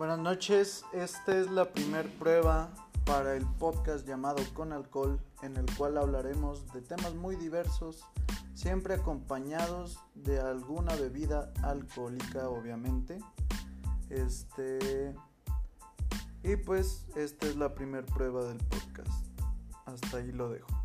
Buenas noches, esta es la primer prueba para el podcast llamado Con Alcohol, en el cual hablaremos de temas muy diversos, siempre acompañados de alguna bebida alcohólica, obviamente. Este y pues esta es la primer prueba del podcast. Hasta ahí lo dejo.